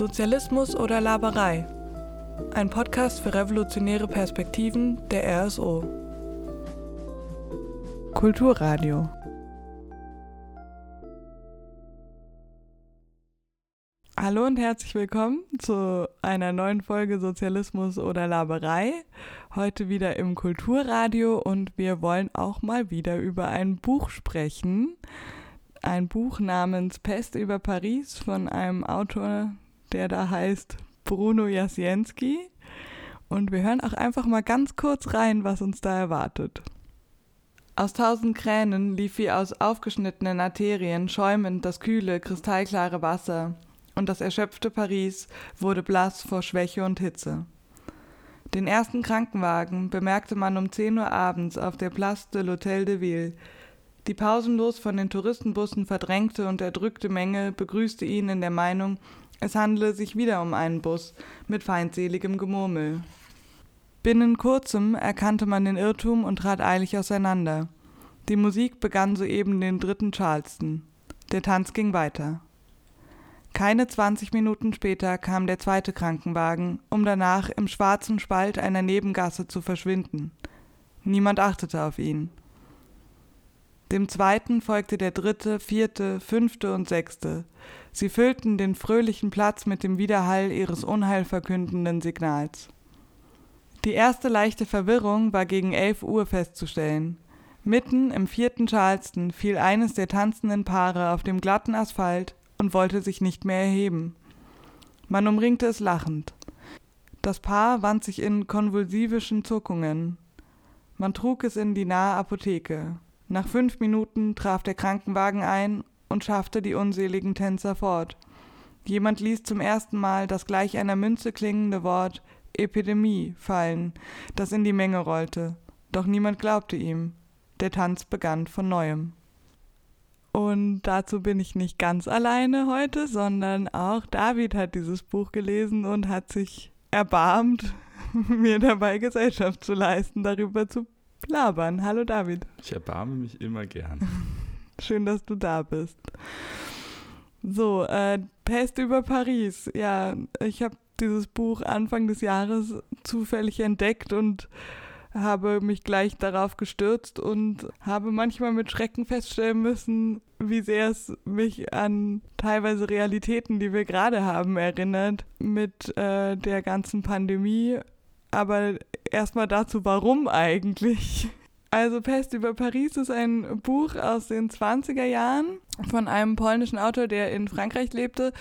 Sozialismus oder Laberei? Ein Podcast für revolutionäre Perspektiven der RSO. Kulturradio. Hallo und herzlich willkommen zu einer neuen Folge Sozialismus oder Laberei. Heute wieder im Kulturradio und wir wollen auch mal wieder über ein Buch sprechen. Ein Buch namens Pest über Paris von einem Autor, der da heißt Bruno Jasienski. Und wir hören auch einfach mal ganz kurz rein, was uns da erwartet. Aus tausend Kränen lief wie aus aufgeschnittenen Arterien schäumend das kühle, kristallklare Wasser, und das erschöpfte Paris wurde blass vor Schwäche und Hitze. Den ersten Krankenwagen bemerkte man um zehn Uhr abends auf der Place de l'Hôtel de Ville. Die pausenlos von den Touristenbussen verdrängte und erdrückte Menge begrüßte ihn in der Meinung, es handele sich wieder um einen Bus mit feindseligem Gemurmel. Binnen kurzem erkannte man den Irrtum und trat eilig auseinander. Die Musik begann soeben den dritten Charleston. Der Tanz ging weiter. Keine zwanzig Minuten später kam der zweite Krankenwagen, um danach im schwarzen Spalt einer Nebengasse zu verschwinden. Niemand achtete auf ihn. Dem zweiten folgte der dritte, vierte, fünfte und sechste. Sie füllten den fröhlichen Platz mit dem Widerhall ihres unheilverkündenden Signals. Die erste leichte Verwirrung war gegen elf Uhr festzustellen. Mitten im vierten Charleston fiel eines der tanzenden Paare auf dem glatten Asphalt und wollte sich nicht mehr erheben. Man umringte es lachend. Das Paar wand sich in konvulsivischen Zuckungen. Man trug es in die nahe Apotheke. Nach fünf Minuten traf der Krankenwagen ein und schaffte die unseligen Tänzer fort. Jemand ließ zum ersten Mal das gleich einer Münze klingende Wort Epidemie fallen, das in die Menge rollte. Doch niemand glaubte ihm. Der Tanz begann von neuem. Und dazu bin ich nicht ganz alleine heute, sondern auch David hat dieses Buch gelesen und hat sich erbarmt, mir dabei Gesellschaft zu leisten, darüber zu labern. Hallo David. Ich erbarme mich immer gern. Schön, dass du da bist. So, äh, Pest über Paris. Ja, ich habe dieses Buch Anfang des Jahres zufällig entdeckt und habe mich gleich darauf gestürzt und habe manchmal mit Schrecken feststellen müssen, wie sehr es mich an teilweise Realitäten, die wir gerade haben, erinnert, mit äh, der ganzen Pandemie aber erstmal dazu, warum eigentlich? Also Pest über Paris ist ein Buch aus den 20er Jahren von einem polnischen Autor, der in Frankreich lebte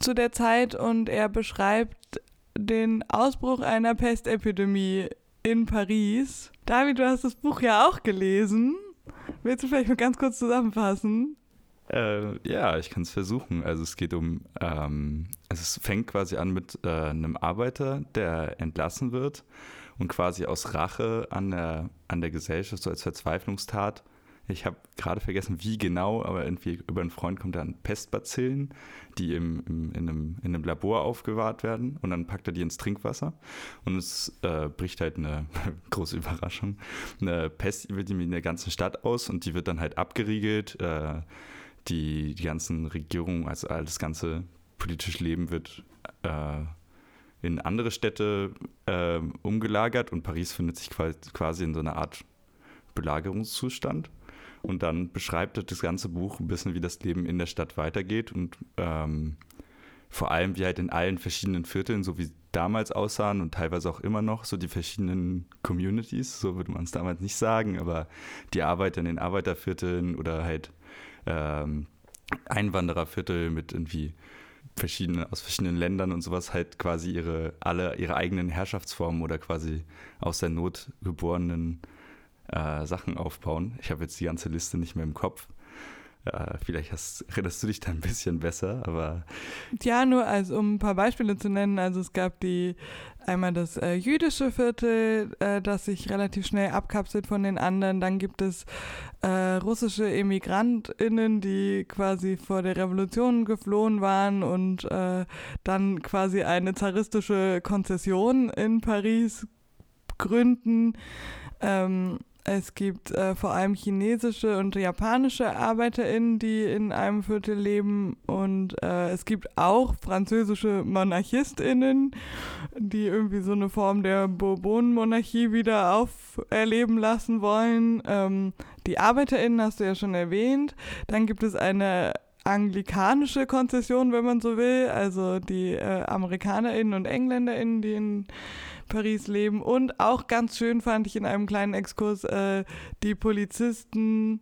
zu der Zeit und er beschreibt den Ausbruch einer Pestepidemie in Paris. David, du hast das Buch ja auch gelesen. Willst du vielleicht mal ganz kurz zusammenfassen? Äh, ja, ich kann es versuchen. Also es geht um, ähm, es fängt quasi an mit äh, einem Arbeiter, der entlassen wird und quasi aus Rache an der, an der Gesellschaft, so als Verzweiflungstat. Ich habe gerade vergessen, wie genau, aber irgendwie über einen Freund kommt an Pestbazillen, die im, im, in, einem, in einem Labor aufgewahrt werden und dann packt er die ins Trinkwasser und es äh, bricht halt eine große Überraschung, eine Pest über in der ganzen Stadt aus und die wird dann halt abgeriegelt. Äh, die, die ganzen Regierungen, also das ganze politische Leben wird äh, in andere Städte äh, umgelagert und Paris findet sich quasi in so einer Art Belagerungszustand. Und dann beschreibt das ganze Buch ein bisschen, wie das Leben in der Stadt weitergeht und ähm, vor allem, wie halt in allen verschiedenen Vierteln, so wie damals aussahen und teilweise auch immer noch, so die verschiedenen Communities, so würde man es damals nicht sagen, aber die Arbeiter in den Arbeitervierteln oder halt ähm, Einwandererviertel mit irgendwie verschiedene, aus verschiedenen Ländern und sowas halt quasi ihre, alle ihre eigenen Herrschaftsformen oder quasi aus der Not geborenen äh, Sachen aufbauen. Ich habe jetzt die ganze Liste nicht mehr im Kopf. Ja, vielleicht hast, erinnerst du dich da ein bisschen besser, aber. Ja, nur als um ein paar Beispiele zu nennen. Also es gab die einmal das äh, jüdische Viertel, äh, das sich relativ schnell abkapselt von den anderen. Dann gibt es äh, russische EmigrantInnen, die quasi vor der Revolution geflohen waren und äh, dann quasi eine zaristische Konzession in Paris gründen. Ähm, es gibt äh, vor allem chinesische und japanische ArbeiterInnen, die in einem Viertel leben. Und äh, es gibt auch französische MonarchistInnen, die irgendwie so eine Form der Bourbon-Monarchie wieder auferleben lassen wollen. Ähm, die ArbeiterInnen hast du ja schon erwähnt. Dann gibt es eine anglikanische Konzession, wenn man so will. Also die äh, AmerikanerInnen und EngländerInnen, die in Paris leben. Und auch ganz schön fand ich in einem kleinen Exkurs äh, die Polizisten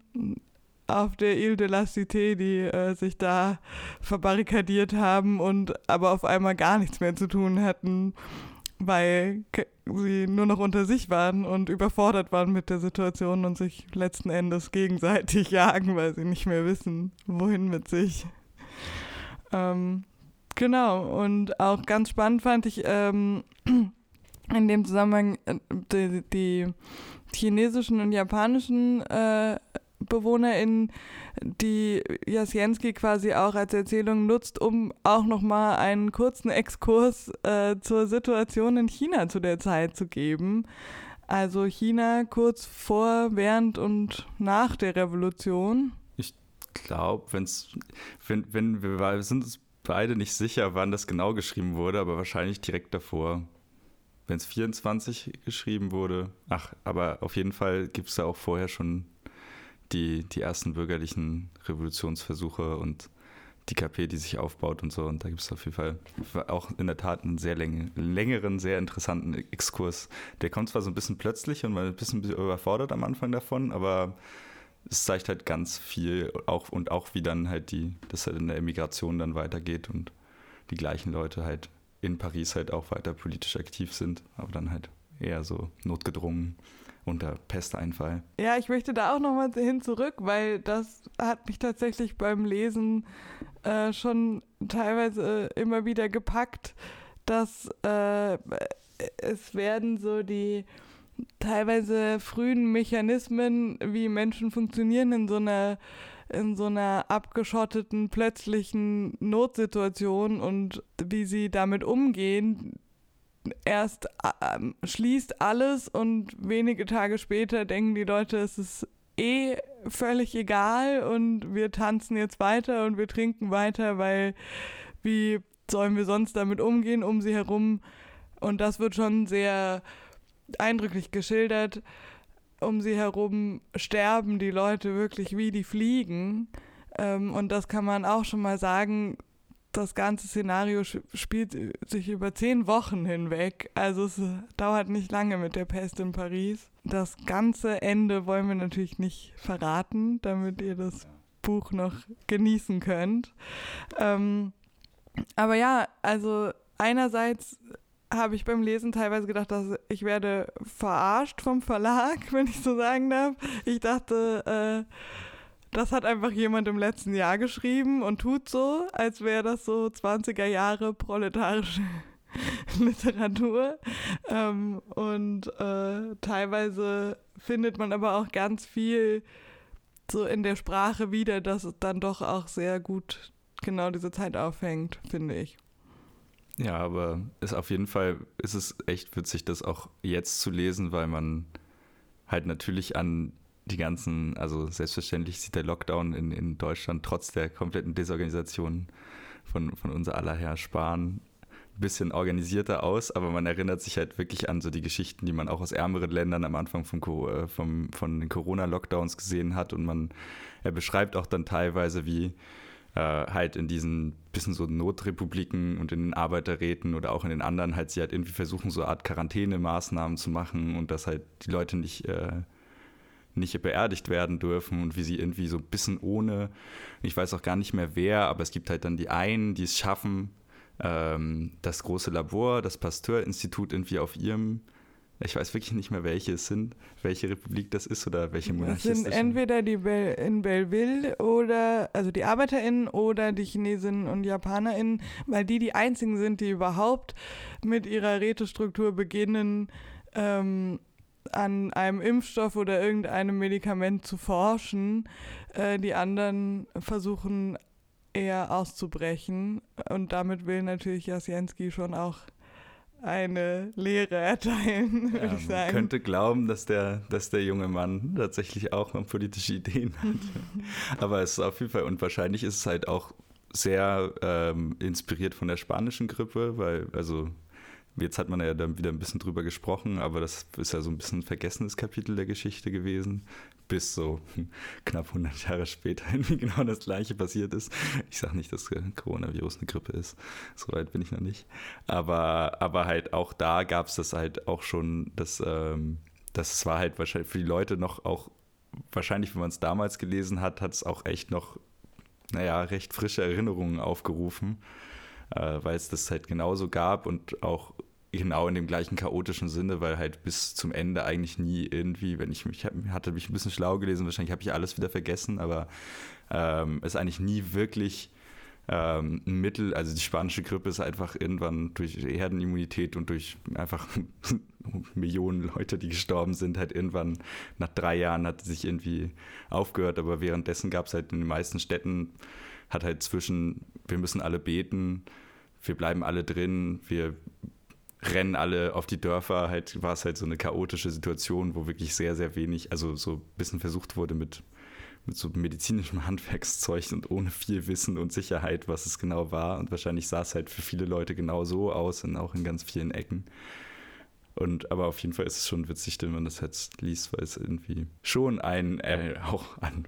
auf der Ile de la Cité, die äh, sich da verbarrikadiert haben und aber auf einmal gar nichts mehr zu tun hatten, weil sie nur noch unter sich waren und überfordert waren mit der Situation und sich letzten Endes gegenseitig jagen, weil sie nicht mehr wissen, wohin mit sich. Ähm, genau, und auch ganz spannend fand ich, ähm, in dem Zusammenhang äh, die, die chinesischen und japanischen äh, BewohnerInnen, die Jasienski quasi auch als Erzählung nutzt, um auch nochmal einen kurzen Exkurs äh, zur Situation in China zu der Zeit zu geben. Also China kurz vor, während und nach der Revolution. Ich glaube, wenn, wenn wir sind uns beide nicht sicher, wann das genau geschrieben wurde, aber wahrscheinlich direkt davor wenn es 24 geschrieben wurde. Ach, aber auf jeden Fall gibt es da auch vorher schon die, die ersten bürgerlichen Revolutionsversuche und die KP, die sich aufbaut und so. Und da gibt es auf jeden Fall auch in der Tat einen sehr läng längeren, sehr interessanten Exkurs. Der kommt zwar so ein bisschen plötzlich und man ist ein bisschen überfordert am Anfang davon, aber es zeigt halt ganz viel auch und auch wie dann halt die, dass halt in der Emigration dann weitergeht und die gleichen Leute halt in Paris halt auch weiter politisch aktiv sind, aber dann halt eher so notgedrungen unter Pesteinfall. Ja, ich möchte da auch nochmal hin zurück, weil das hat mich tatsächlich beim Lesen äh, schon teilweise immer wieder gepackt, dass äh, es werden so die teilweise frühen Mechanismen, wie Menschen funktionieren in so einer in so einer abgeschotteten, plötzlichen Notsituation und wie sie damit umgehen, erst äh, schließt alles und wenige Tage später denken die Leute, es ist eh völlig egal und wir tanzen jetzt weiter und wir trinken weiter, weil wie sollen wir sonst damit umgehen um sie herum? Und das wird schon sehr eindrücklich geschildert um sie herum sterben die Leute wirklich wie die Fliegen. Ähm, und das kann man auch schon mal sagen. Das ganze Szenario spielt sich über zehn Wochen hinweg. Also es dauert nicht lange mit der Pest in Paris. Das ganze Ende wollen wir natürlich nicht verraten, damit ihr das Buch noch genießen könnt. Ähm, aber ja, also einerseits habe ich beim Lesen teilweise gedacht, dass ich werde verarscht vom Verlag, wenn ich so sagen darf. Ich dachte, äh, das hat einfach jemand im letzten Jahr geschrieben und tut so, als wäre das so 20er Jahre proletarische Literatur. Ähm, und äh, teilweise findet man aber auch ganz viel so in der Sprache wieder, dass es dann doch auch sehr gut genau diese Zeit aufhängt, finde ich. Ja, aber ist auf jeden Fall ist es echt witzig, das auch jetzt zu lesen, weil man halt natürlich an die ganzen, also selbstverständlich sieht der Lockdown in, in Deutschland trotz der kompletten Desorganisation von, von unser aller Herr Spahn ein bisschen organisierter aus, aber man erinnert sich halt wirklich an so die Geschichten, die man auch aus ärmeren Ländern am Anfang vom, äh, vom, von den Corona-Lockdowns gesehen hat und man, er beschreibt auch dann teilweise, wie äh, halt in diesen bisschen so Notrepubliken und in den Arbeiterräten oder auch in den anderen halt sie halt irgendwie versuchen, so eine Art Quarantänemaßnahmen zu machen und dass halt die Leute nicht, äh, nicht beerdigt werden dürfen und wie sie irgendwie so ein bisschen ohne, ich weiß auch gar nicht mehr wer, aber es gibt halt dann die einen, die es schaffen, ähm, das große Labor, das Pasteur-Institut irgendwie auf ihrem ich weiß wirklich nicht mehr, welche es sind, welche Republik das ist oder welche Monarchie es sind. Es sind entweder die Bel in Belleville oder, also die ArbeiterInnen oder die Chinesinnen und JapanerInnen, weil die die einzigen sind, die überhaupt mit ihrer Rätestruktur beginnen, ähm, an einem Impfstoff oder irgendeinem Medikament zu forschen. Äh, die anderen versuchen eher auszubrechen und damit will natürlich Jasjenski schon auch eine Lehre erteilen, würde ja, ich sagen. Man könnte glauben, dass der, dass der junge Mann tatsächlich auch noch politische Ideen hat. Aber es ist auf jeden Fall, und wahrscheinlich ist es halt auch sehr ähm, inspiriert von der spanischen Grippe, weil, also Jetzt hat man ja dann wieder ein bisschen drüber gesprochen, aber das ist ja so ein bisschen ein vergessenes Kapitel der Geschichte gewesen, bis so knapp 100 Jahre später irgendwie genau das Gleiche passiert ist. Ich sage nicht, dass Coronavirus eine Grippe ist, so weit bin ich noch nicht. Aber, aber halt auch da gab es das halt auch schon, dass ähm, das war halt wahrscheinlich für die Leute noch auch, wahrscheinlich, wenn man es damals gelesen hat, hat es auch echt noch, naja, recht frische Erinnerungen aufgerufen äh, weil es das halt genauso gab und auch genau in dem gleichen chaotischen Sinne, weil halt bis zum Ende eigentlich nie irgendwie, wenn ich mich hatte mich ein bisschen schlau gelesen, wahrscheinlich habe ich alles wieder vergessen, aber ähm, es eigentlich nie wirklich ähm, ein Mittel, also die spanische Grippe ist einfach irgendwann durch Herdenimmunität und durch einfach Millionen Leute, die gestorben sind, halt irgendwann nach drei Jahren hat sich irgendwie aufgehört, aber währenddessen gab es halt in den meisten Städten hat halt zwischen, wir müssen alle beten, wir bleiben alle drin, wir rennen alle auf die Dörfer, halt war es halt so eine chaotische Situation, wo wirklich sehr, sehr wenig, also so ein bisschen versucht wurde mit, mit so medizinischem Handwerkszeug und ohne viel Wissen und Sicherheit, was es genau war. Und wahrscheinlich sah es halt für viele Leute genau so aus und auch in ganz vielen Ecken. Und aber auf jeden Fall ist es schon witzig, wenn man das jetzt liest, weil es irgendwie schon einen äh, auch an,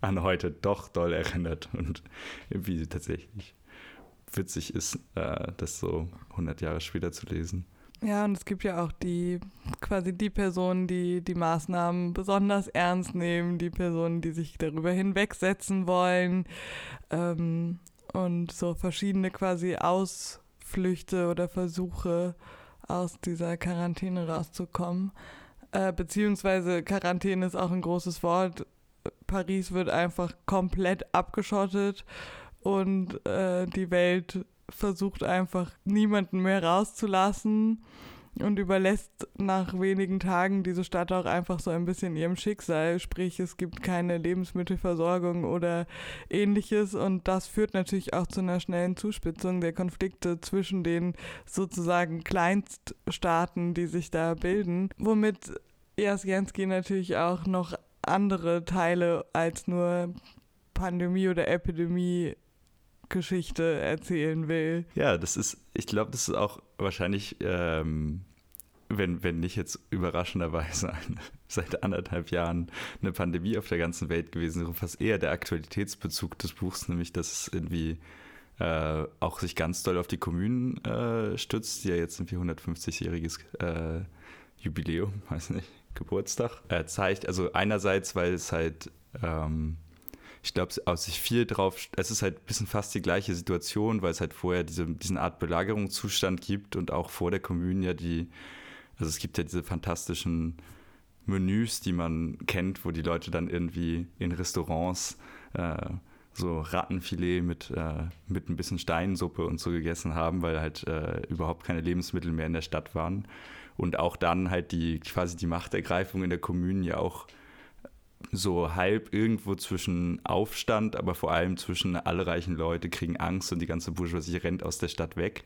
an heute doch doll erinnert und irgendwie tatsächlich witzig ist, äh, das so 100 Jahre später zu lesen. Ja, und es gibt ja auch die, quasi die Personen, die die Maßnahmen besonders ernst nehmen, die Personen, die sich darüber hinwegsetzen wollen ähm, und so verschiedene quasi Ausflüchte oder Versuche aus dieser Quarantäne rauszukommen. Äh, beziehungsweise Quarantäne ist auch ein großes Wort. Paris wird einfach komplett abgeschottet und äh, die Welt versucht einfach niemanden mehr rauszulassen und überlässt nach wenigen Tagen diese Stadt auch einfach so ein bisschen ihrem Schicksal. Sprich, es gibt keine Lebensmittelversorgung oder ähnliches und das führt natürlich auch zu einer schnellen Zuspitzung der Konflikte zwischen den sozusagen Kleinststaaten, die sich da bilden, womit Jasjenski natürlich auch noch andere Teile als nur Pandemie oder Epidemie Geschichte erzählen will. Ja, das ist, ich glaube, das ist auch wahrscheinlich, ähm, wenn, wenn nicht jetzt überraschenderweise eine, seit anderthalb Jahren eine Pandemie auf der ganzen Welt gewesen wäre, fast eher der Aktualitätsbezug des Buchs, nämlich dass es irgendwie äh, auch sich ganz doll auf die Kommunen äh, stützt, die ja jetzt irgendwie 150-jähriges äh, Jubiläum, weiß nicht, Geburtstag, äh, zeigt. Also einerseits, weil es halt ähm, ich glaube, aus sich viel drauf, es ist halt ein bisschen fast die gleiche Situation, weil es halt vorher diese, diesen Art Belagerungszustand gibt und auch vor der Kommune ja die, also es gibt ja diese fantastischen Menüs, die man kennt, wo die Leute dann irgendwie in Restaurants äh, so Rattenfilet mit, äh, mit ein bisschen Steinsuppe und so gegessen haben, weil halt äh, überhaupt keine Lebensmittel mehr in der Stadt waren. Und auch dann halt die quasi die Machtergreifung in der Kommune ja auch so halb irgendwo zwischen Aufstand, aber vor allem zwischen alle reichen Leute kriegen Angst und die ganze Bourgeoisie rennt aus der Stadt weg.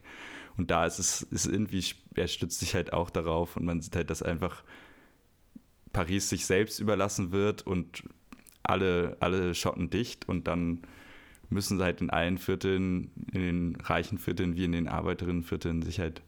Und da ist es ist irgendwie, er stützt sich halt auch darauf und man sieht halt, dass einfach Paris sich selbst überlassen wird und alle, alle schotten dicht und dann müssen sie halt in allen Vierteln, in den reichen Vierteln wie in den Arbeiterinnenvierteln sich halt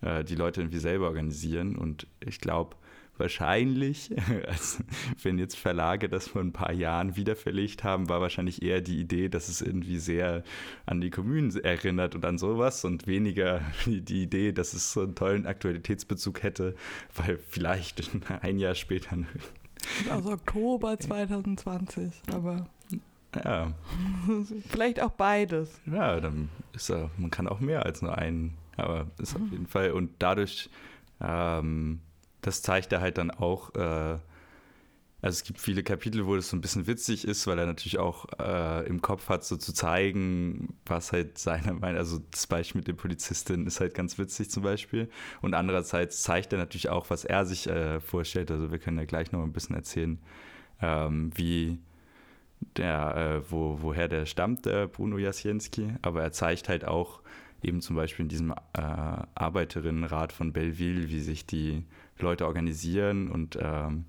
äh, die Leute irgendwie selber organisieren. Und ich glaube, wahrscheinlich, also wenn jetzt Verlage das vor ein paar Jahren wieder verlegt haben, war wahrscheinlich eher die Idee, dass es irgendwie sehr an die Kommunen erinnert und an sowas und weniger die Idee, dass es so einen tollen Aktualitätsbezug hätte, weil vielleicht ein Jahr später. Also Oktober 2020, aber. Ja. Vielleicht auch beides. Ja, dann ist er, man kann auch mehr als nur einen, aber ist auf jeden Fall und dadurch ähm, das zeigt er halt dann auch. Äh, also es gibt viele Kapitel, wo das so ein bisschen witzig ist, weil er natürlich auch äh, im Kopf hat, so zu zeigen, was halt seiner Meinung, also das Beispiel mit der Polizistin ist halt ganz witzig zum Beispiel. Und andererseits zeigt er natürlich auch, was er sich äh, vorstellt. Also wir können ja gleich noch ein bisschen erzählen, ähm, wie der, äh, wo, woher der stammt, der Bruno Jasienski. Aber er zeigt halt auch, eben zum Beispiel in diesem äh, Arbeiterinnenrat von Belleville, wie sich die Leute organisieren und ähm,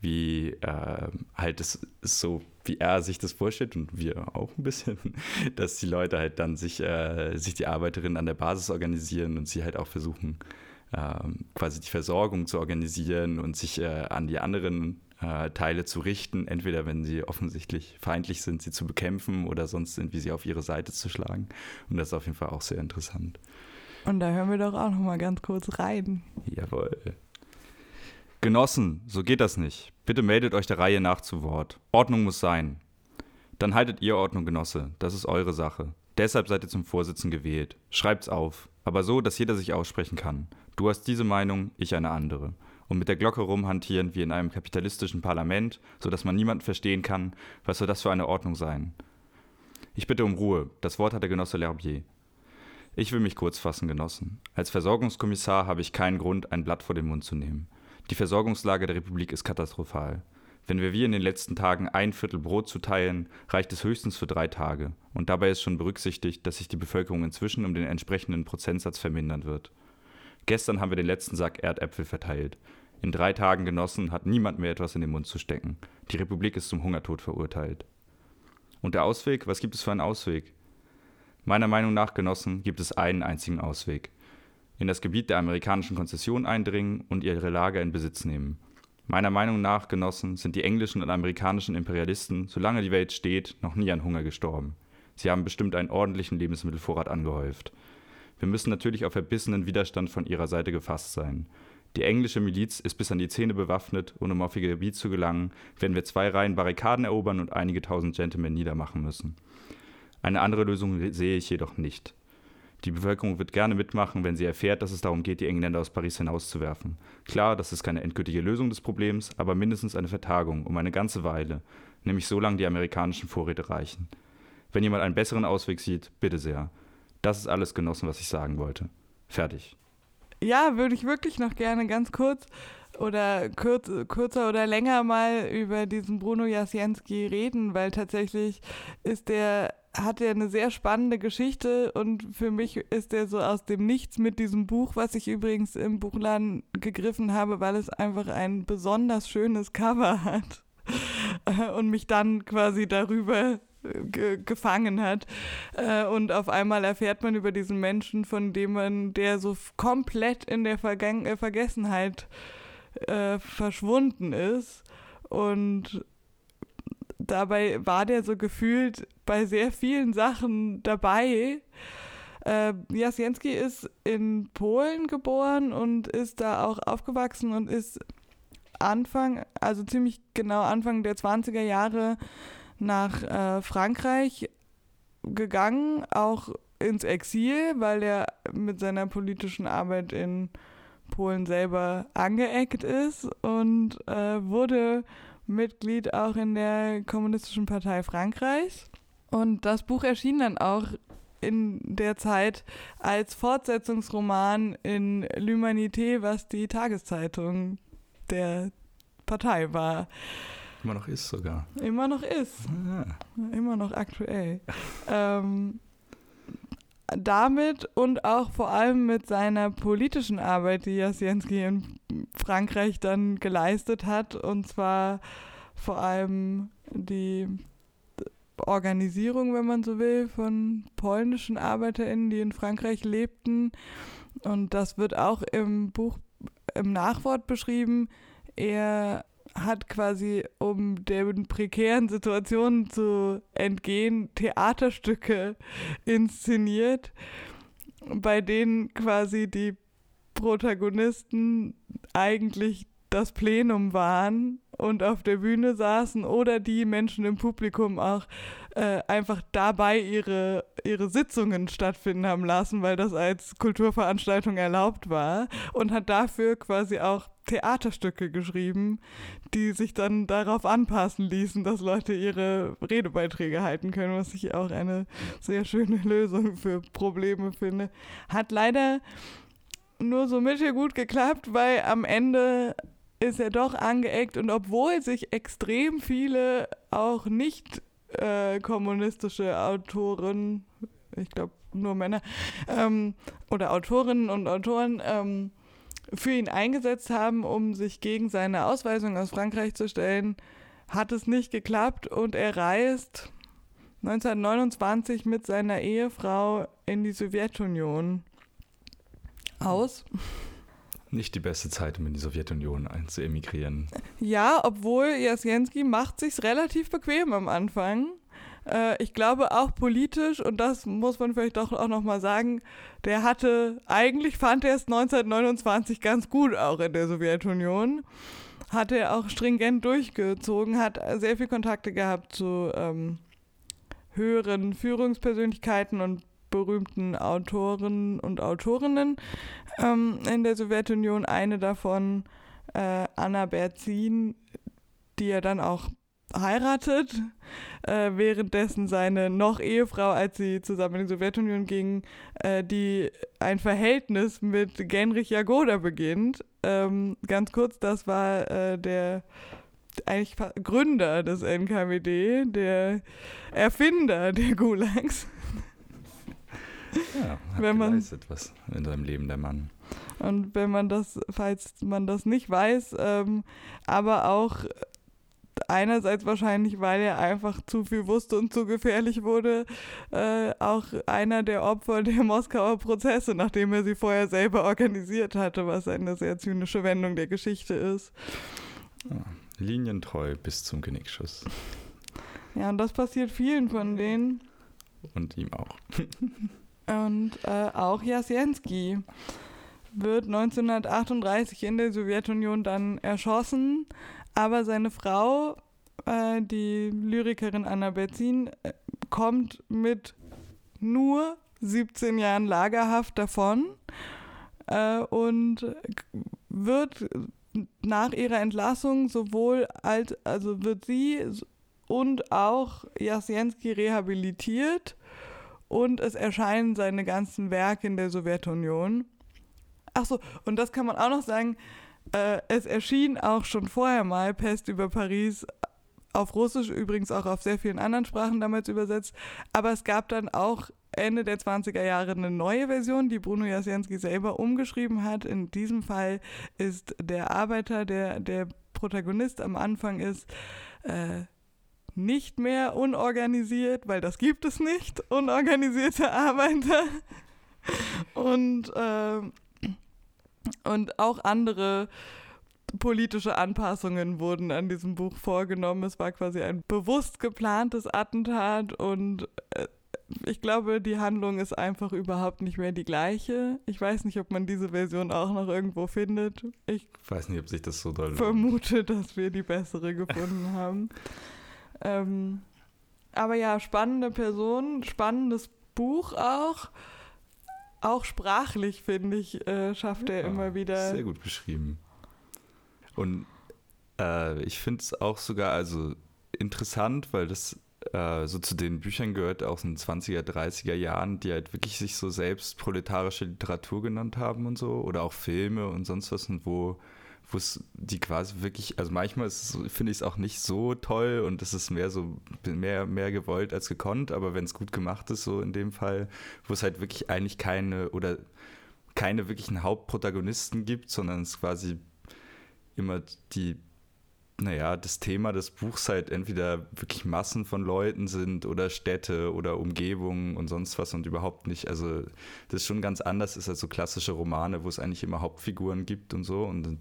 wie äh, halt es so, wie er sich das vorstellt und wir auch ein bisschen, dass die Leute halt dann sich, äh, sich die Arbeiterinnen an der Basis organisieren und sie halt auch versuchen, ähm, quasi die Versorgung zu organisieren und sich äh, an die anderen äh, Teile zu richten, entweder wenn sie offensichtlich feindlich sind, sie zu bekämpfen oder sonst sind, wie sie auf ihre Seite zu schlagen. Und das ist auf jeden Fall auch sehr interessant. Und da hören wir doch auch noch mal ganz kurz rein. Jawohl. Genossen, so geht das nicht. Bitte meldet euch der Reihe nach zu Wort. Ordnung muss sein. Dann haltet ihr Ordnung, Genosse. Das ist eure Sache. Deshalb seid ihr zum Vorsitzenden gewählt. Schreibt's auf. Aber so, dass jeder sich aussprechen kann. Du hast diese Meinung, ich eine andere. Und mit der Glocke rumhantieren wie in einem kapitalistischen Parlament, sodass man niemanden verstehen kann, was soll das für eine Ordnung sein? Ich bitte um Ruhe. Das Wort hat der Genosse L'Herbier. Ich will mich kurz fassen, Genossen. Als Versorgungskommissar habe ich keinen Grund, ein Blatt vor den Mund zu nehmen. Die Versorgungslage der Republik ist katastrophal. Wenn wir wie in den letzten Tagen ein Viertel Brot zuteilen, reicht es höchstens für drei Tage. Und dabei ist schon berücksichtigt, dass sich die Bevölkerung inzwischen um den entsprechenden Prozentsatz vermindern wird. Gestern haben wir den letzten Sack Erdäpfel verteilt. In drei Tagen genossen hat niemand mehr etwas in den Mund zu stecken. Die Republik ist zum Hungertod verurteilt. Und der Ausweg? Was gibt es für einen Ausweg? Meiner Meinung nach, Genossen, gibt es einen einzigen Ausweg. In das Gebiet der amerikanischen Konzession eindringen und ihre Lager in Besitz nehmen. Meiner Meinung nach, Genossen, sind die englischen und amerikanischen Imperialisten, solange die Welt steht, noch nie an Hunger gestorben. Sie haben bestimmt einen ordentlichen Lebensmittelvorrat angehäuft. Wir müssen natürlich auf verbissenen Widerstand von ihrer Seite gefasst sein. Die englische Miliz ist bis an die Zähne bewaffnet und um auf ihr Gebiet zu gelangen, werden wir zwei Reihen Barrikaden erobern und einige tausend Gentlemen niedermachen müssen. Eine andere Lösung sehe ich jedoch nicht. Die Bevölkerung wird gerne mitmachen, wenn sie erfährt, dass es darum geht, die Engländer aus Paris hinauszuwerfen. Klar, das ist keine endgültige Lösung des Problems, aber mindestens eine Vertagung um eine ganze Weile, nämlich solange die amerikanischen Vorräte reichen. Wenn jemand einen besseren Ausweg sieht, bitte sehr. Das ist alles genossen, was ich sagen wollte. Fertig. Ja, würde ich wirklich noch gerne ganz kurz oder kurz, kürzer oder länger mal über diesen Bruno Jasienski reden, weil tatsächlich ist der hat er eine sehr spannende Geschichte und für mich ist er so aus dem Nichts mit diesem Buch, was ich übrigens im Buchladen gegriffen habe, weil es einfach ein besonders schönes Cover hat und mich dann quasi darüber ge gefangen hat. Äh, und auf einmal erfährt man über diesen Menschen, von dem man, der so komplett in der Vergangen äh, Vergessenheit äh, verschwunden ist. Und dabei war der so gefühlt bei sehr vielen Sachen dabei. Äh, Jasienski ist in Polen geboren und ist da auch aufgewachsen und ist Anfang, also ziemlich genau Anfang der 20er Jahre nach äh, Frankreich gegangen, auch ins Exil, weil er mit seiner politischen Arbeit in Polen selber angeeckt ist und äh, wurde Mitglied auch in der Kommunistischen Partei Frankreichs. Und das Buch erschien dann auch in der Zeit als Fortsetzungsroman in L'Humanité, was die Tageszeitung der Partei war. Immer noch ist sogar. Immer noch ist. Ah. Immer noch aktuell. ähm, damit und auch vor allem mit seiner politischen Arbeit, die Jasienski in Frankreich dann geleistet hat, und zwar vor allem die Organisierung, wenn man so will, von polnischen ArbeiterInnen, die in Frankreich lebten. Und das wird auch im Buch im Nachwort beschrieben. Er hat quasi, um den prekären Situationen zu entgehen, Theaterstücke inszeniert, bei denen quasi die Protagonisten eigentlich das Plenum waren und auf der Bühne saßen oder die Menschen im Publikum auch äh, einfach dabei ihre, ihre Sitzungen stattfinden haben lassen, weil das als Kulturveranstaltung erlaubt war und hat dafür quasi auch Theaterstücke geschrieben, die sich dann darauf anpassen ließen, dass Leute ihre Redebeiträge halten können, was ich auch eine sehr schöne Lösung für Probleme finde. Hat leider nur so mittelgut geklappt, weil am Ende ist er doch angeeckt und obwohl sich extrem viele auch nicht äh, kommunistische Autoren, ich glaube nur Männer ähm, oder Autorinnen und Autoren ähm, für ihn eingesetzt haben, um sich gegen seine Ausweisung aus Frankreich zu stellen, hat es nicht geklappt und er reist 1929 mit seiner Ehefrau in die Sowjetunion aus. Nicht die beste Zeit, um in die Sowjetunion zu emigrieren. Ja, obwohl Jasjenski macht sich's relativ bequem am Anfang. Äh, ich glaube auch politisch, und das muss man vielleicht doch auch nochmal sagen, der hatte, eigentlich fand er es 1929 ganz gut auch in der Sowjetunion. Hat er auch stringent durchgezogen, hat sehr viel Kontakte gehabt zu ähm, höheren Führungspersönlichkeiten und berühmten Autoren und Autorinnen ähm, in der Sowjetunion. Eine davon, äh, Anna Berzin, die er dann auch heiratet, äh, währenddessen seine noch Ehefrau, als sie zusammen in die Sowjetunion ging, äh, die ein Verhältnis mit Genrich Jagoda beginnt. Ähm, ganz kurz, das war äh, der eigentlich Gründer des NKWD, der Erfinder der Gulags. Ja, hat wenn man was in seinem Leben der Mann. Und wenn man das, falls man das nicht weiß, ähm, aber auch einerseits wahrscheinlich, weil er einfach zu viel wusste und zu gefährlich wurde, äh, auch einer der Opfer der Moskauer Prozesse, nachdem er sie vorher selber organisiert hatte, was eine sehr zynische Wendung der Geschichte ist. Ja, linientreu bis zum Genickschuss. Ja, und das passiert vielen von denen. Und ihm auch. und äh, auch Jasjenski wird 1938 in der Sowjetunion dann erschossen aber seine Frau, äh, die Lyrikerin Anna Berzin, äh, kommt mit nur 17 Jahren Lagerhaft davon äh, und wird nach ihrer Entlassung sowohl als, also wird sie und auch Jasjenski rehabilitiert und es erscheinen seine ganzen Werke in der Sowjetunion. Achso, und das kann man auch noch sagen, äh, es erschien auch schon vorher mal Pest über Paris auf Russisch, übrigens auch auf sehr vielen anderen Sprachen damals übersetzt. Aber es gab dann auch Ende der 20er Jahre eine neue Version, die Bruno Jasjenski selber umgeschrieben hat. In diesem Fall ist der Arbeiter, der der Protagonist am Anfang ist, äh, nicht mehr unorganisiert, weil das gibt es nicht, unorganisierte Arbeiter. Und äh, und auch andere politische Anpassungen wurden an diesem Buch vorgenommen. Es war quasi ein bewusst geplantes Attentat und äh, ich glaube, die Handlung ist einfach überhaupt nicht mehr die gleiche. Ich weiß nicht, ob man diese Version auch noch irgendwo findet. Ich weiß nicht, ob sich das so doll vermute, dass wir die bessere gefunden haben. Ähm, aber ja, spannende Person, spannendes Buch auch auch sprachlich, finde ich, äh, schafft er immer wieder. Sehr gut beschrieben. Und äh, ich finde es auch sogar also interessant, weil das äh, so zu den Büchern gehört aus den 20er, 30er Jahren, die halt wirklich sich so selbst proletarische Literatur genannt haben und so, oder auch Filme und sonst was, und wo wo es die quasi wirklich, also manchmal finde ich es auch nicht so toll und es ist mehr so, mehr, mehr gewollt als gekonnt, aber wenn es gut gemacht ist, so in dem Fall, wo es halt wirklich eigentlich keine oder keine wirklichen Hauptprotagonisten gibt, sondern es quasi immer die, naja, das Thema des Buchs halt entweder wirklich Massen von Leuten sind oder Städte oder Umgebungen und sonst was und überhaupt nicht, also das schon ganz anders ist als so klassische Romane, wo es eigentlich immer Hauptfiguren gibt und so und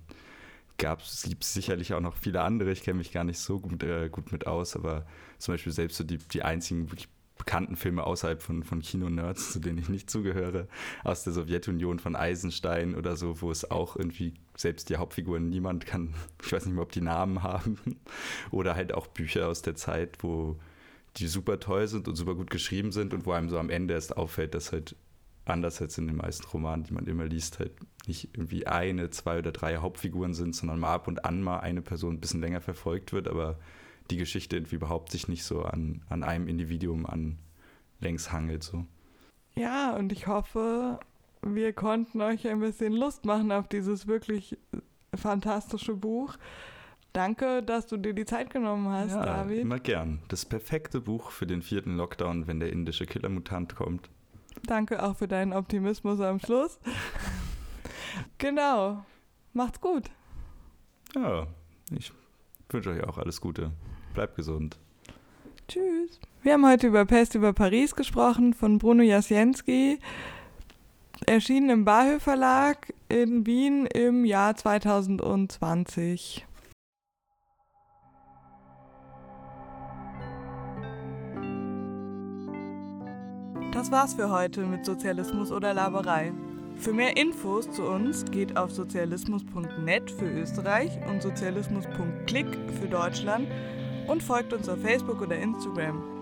es sicherlich auch noch viele andere, ich kenne mich gar nicht so gut, äh, gut mit aus, aber zum Beispiel selbst so die, die einzigen wirklich bekannten Filme außerhalb von, von Kino-Nerds, zu denen ich nicht zugehöre, aus der Sowjetunion von Eisenstein oder so, wo es auch irgendwie selbst die Hauptfiguren niemand kann, ich weiß nicht mehr, ob die Namen haben, oder halt auch Bücher aus der Zeit, wo die super toll sind und super gut geschrieben sind und wo einem so am Ende erst auffällt, dass halt anders als in den meisten Romanen, die man immer liest, halt nicht irgendwie eine, zwei oder drei Hauptfiguren sind, sondern mal ab und an mal eine Person ein bisschen länger verfolgt wird, aber die Geschichte irgendwie überhaupt sich nicht so an, an einem Individuum an längs hangelt. So. Ja, und ich hoffe, wir konnten euch ein bisschen Lust machen auf dieses wirklich fantastische Buch. Danke, dass du dir die Zeit genommen hast, ja, David. Immer gern. Das perfekte Buch für den vierten Lockdown, wenn der indische Killermutant kommt. Danke auch für deinen Optimismus am Schluss. genau. Macht's gut. Ja, ich wünsche euch auch alles Gute. Bleibt gesund. Tschüss. Wir haben heute über Pest über Paris gesprochen von Bruno Jasienski, erschienen im Bahö Verlag in Wien im Jahr 2020. Das war's für heute mit Sozialismus oder Laberei. Für mehr Infos zu uns geht auf sozialismus.net für Österreich und sozialismus.click für Deutschland und folgt uns auf Facebook oder Instagram.